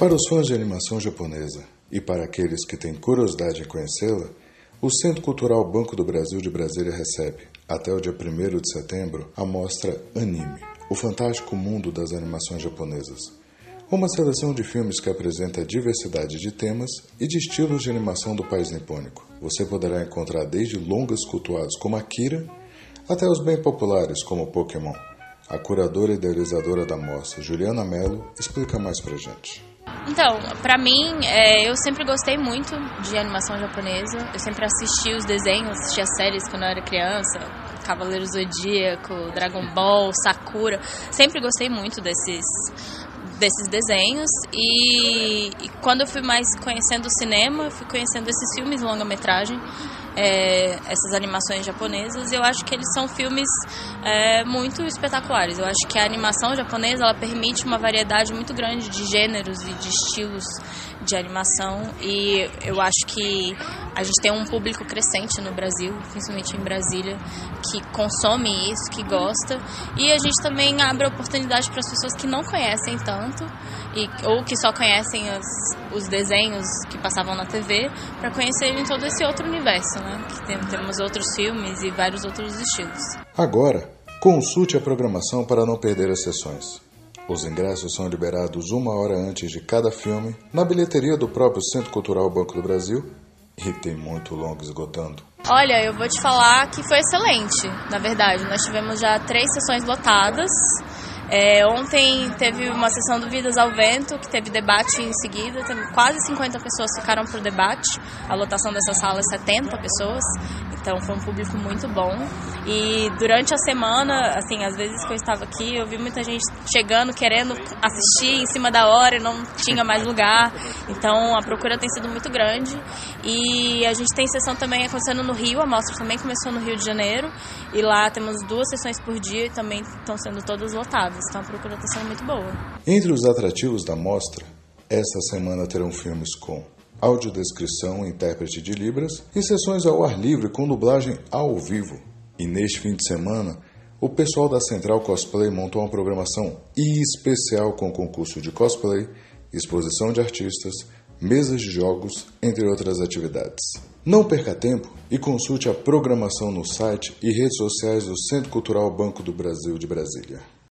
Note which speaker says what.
Speaker 1: Para os fãs de animação japonesa e para aqueles que têm curiosidade em conhecê-la, o Centro Cultural Banco do Brasil de Brasília recebe, até o dia 1 de setembro, a mostra Anime, o fantástico mundo das animações japonesas. Uma seleção de filmes que apresenta a diversidade de temas e de estilos de animação do país nipônico. Você poderá encontrar desde longas cultuados como Akira até os bem populares como Pokémon. A curadora e idealizadora da mostra, Juliana Mello, explica mais pra gente.
Speaker 2: Então, pra mim, é, eu sempre gostei muito de animação japonesa. Eu sempre assisti os desenhos, assisti as séries quando eu era criança. Cavaleiro Zodíaco, Dragon Ball, Sakura. Sempre gostei muito desses desses desenhos e, e, quando eu fui mais conhecendo o cinema, fui conhecendo esses filmes longa-metragem é, essas animações japonesas. Eu acho que eles são filmes é, muito espetaculares. Eu acho que a animação japonesa ela permite uma variedade muito grande de gêneros e de estilos de animação e eu acho que a gente tem um público crescente no Brasil, principalmente em Brasília, que consome isso, que gosta e a gente também abre oportunidade para as pessoas que não conhecem tanto e, ou que só conhecem as, os desenhos que passavam na TV para conhecerem todo esse outro universo, né? Que tem, temos outros filmes e vários outros estilos.
Speaker 1: Agora, consulte a programação para não perder as sessões. Os ingressos são liberados uma hora antes de cada filme na bilheteria do próprio Centro Cultural Banco do Brasil e tem muito longo esgotando.
Speaker 2: Olha, eu vou te falar que foi excelente, na verdade. Nós tivemos já três sessões lotadas. É, ontem teve uma sessão do Vidas ao Vento, que teve debate em seguida. Quase 50 pessoas ficaram para o debate. A lotação dessa sala é 70 pessoas. Então foi um público muito bom. E durante a semana, assim, às vezes que eu estava aqui, eu vi muita gente chegando, querendo assistir em cima da hora e não tinha mais lugar. Então a procura tem sido muito grande. E a gente tem sessão também acontecendo no Rio, a mostra também começou no Rio de Janeiro. E lá temos duas sessões por dia e também estão sendo todas lotadas. Então a procura está sendo muito boa.
Speaker 1: Entre os atrativos da mostra, esta semana terão filmes com audiodescrição e intérprete de Libras e sessões ao ar livre com dublagem ao vivo. E neste fim de semana, o pessoal da Central Cosplay montou uma programação especial com concurso de cosplay, exposição de artistas, mesas de jogos, entre outras atividades. Não perca tempo e consulte a programação no site e redes sociais do Centro Cultural Banco do Brasil de Brasília.